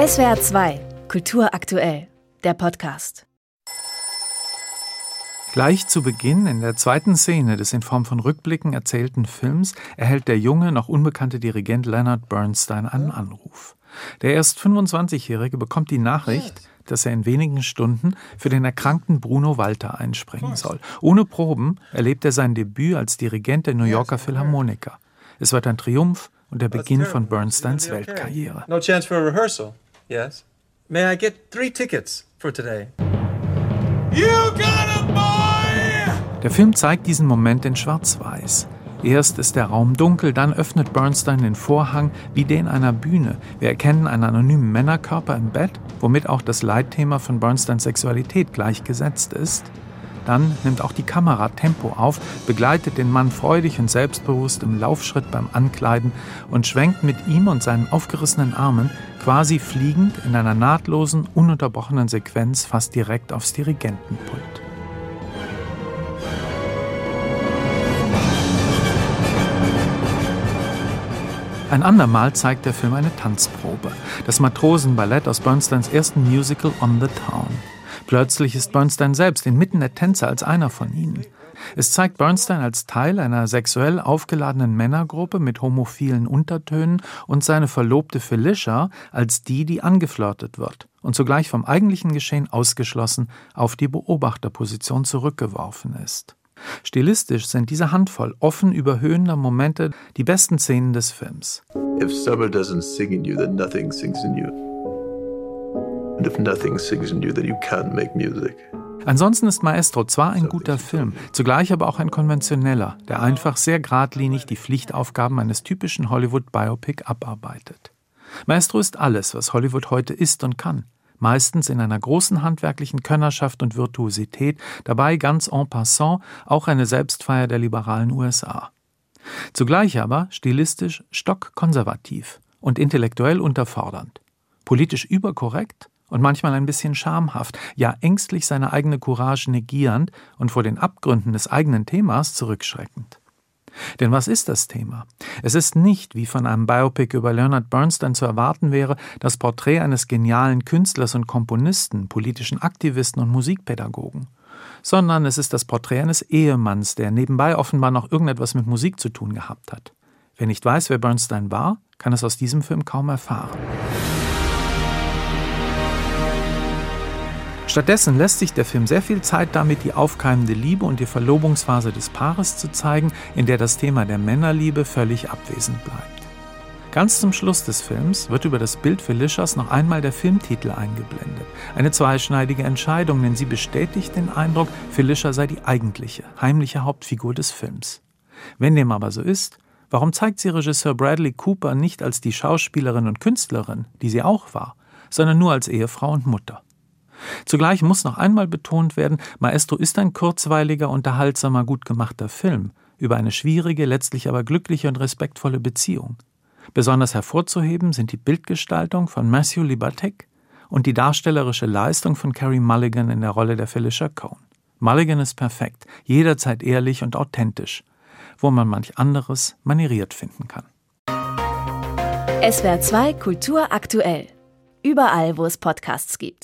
SWR 2, Kultur aktuell, der Podcast. Gleich zu Beginn, in der zweiten Szene des in Form von Rückblicken erzählten Films, erhält der junge, noch unbekannte Dirigent Leonard Bernstein einen Anruf. Der erst 25-Jährige bekommt die Nachricht, dass er in wenigen Stunden für den erkrankten Bruno Walter einspringen soll. Ohne Proben erlebt er sein Debüt als Dirigent der New Yorker Philharmoniker. Es wird ein Triumph und der Beginn von Bernsteins Weltkarriere. No chance for a rehearsal. Yes. May I get three tickets for today? You got a boy! Der Film zeigt diesen Moment in Schwarz-Weiß. Erst ist der Raum dunkel, dann öffnet Bernstein den Vorhang wie den einer Bühne. Wir erkennen einen anonymen Männerkörper im Bett, womit auch das Leitthema von Bernsteins Sexualität gleichgesetzt ist. Dann nimmt auch die Kamera Tempo auf, begleitet den Mann freudig und selbstbewusst im Laufschritt beim Ankleiden und schwenkt mit ihm und seinen aufgerissenen Armen quasi fliegend in einer nahtlosen, ununterbrochenen Sequenz fast direkt aufs Dirigentenpult. Ein andermal zeigt der Film eine Tanzprobe, das Matrosenballett aus Bernsteins ersten Musical On the Town. Plötzlich ist Bernstein selbst inmitten der Tänzer als einer von ihnen. Es zeigt Bernstein als Teil einer sexuell aufgeladenen Männergruppe mit homophilen Untertönen und seine Verlobte Felicia als die, die angeflirtet wird und zugleich vom eigentlichen Geschehen ausgeschlossen auf die Beobachterposition zurückgeworfen ist. Stilistisch sind diese Handvoll offen überhöhender Momente die besten Szenen des Films. If summer doesn't sing in you, then nothing sings in you. And if nothing sings in you, then you can't make music. Ansonsten ist Maestro zwar ein guter Film, zugleich aber auch ein konventioneller, der einfach sehr geradlinig die Pflichtaufgaben eines typischen Hollywood-Biopic abarbeitet. Maestro ist alles, was Hollywood heute ist und kann meistens in einer großen handwerklichen Könnerschaft und Virtuosität, dabei ganz en passant auch eine Selbstfeier der liberalen USA. Zugleich aber stilistisch stockkonservativ und intellektuell unterfordernd, politisch überkorrekt und manchmal ein bisschen schamhaft, ja ängstlich seine eigene Courage negierend und vor den Abgründen des eigenen Themas zurückschreckend. Denn was ist das Thema? Es ist nicht, wie von einem Biopic über Leonard Bernstein zu erwarten wäre, das Porträt eines genialen Künstlers und Komponisten, politischen Aktivisten und Musikpädagogen, sondern es ist das Porträt eines Ehemanns, der nebenbei offenbar noch irgendetwas mit Musik zu tun gehabt hat. Wer nicht weiß, wer Bernstein war, kann es aus diesem Film kaum erfahren. Stattdessen lässt sich der Film sehr viel Zeit damit, die aufkeimende Liebe und die Verlobungsphase des Paares zu zeigen, in der das Thema der Männerliebe völlig abwesend bleibt. Ganz zum Schluss des Films wird über das Bild Felicias noch einmal der Filmtitel eingeblendet. Eine zweischneidige Entscheidung, denn sie bestätigt den Eindruck, Felicia sei die eigentliche, heimliche Hauptfigur des Films. Wenn dem aber so ist, warum zeigt sie Regisseur Bradley Cooper nicht als die Schauspielerin und Künstlerin, die sie auch war, sondern nur als Ehefrau und Mutter? Zugleich muss noch einmal betont werden, Maestro ist ein kurzweiliger, unterhaltsamer, gut gemachter Film über eine schwierige, letztlich aber glückliche und respektvolle Beziehung. Besonders hervorzuheben sind die Bildgestaltung von Matthew Libatek und die darstellerische Leistung von Carrie Mulligan in der Rolle der Felicia Cohn. Mulligan ist perfekt, jederzeit ehrlich und authentisch, wo man manch anderes manieriert finden kann. SWR 2 Kultur aktuell. Überall, wo es Podcasts gibt.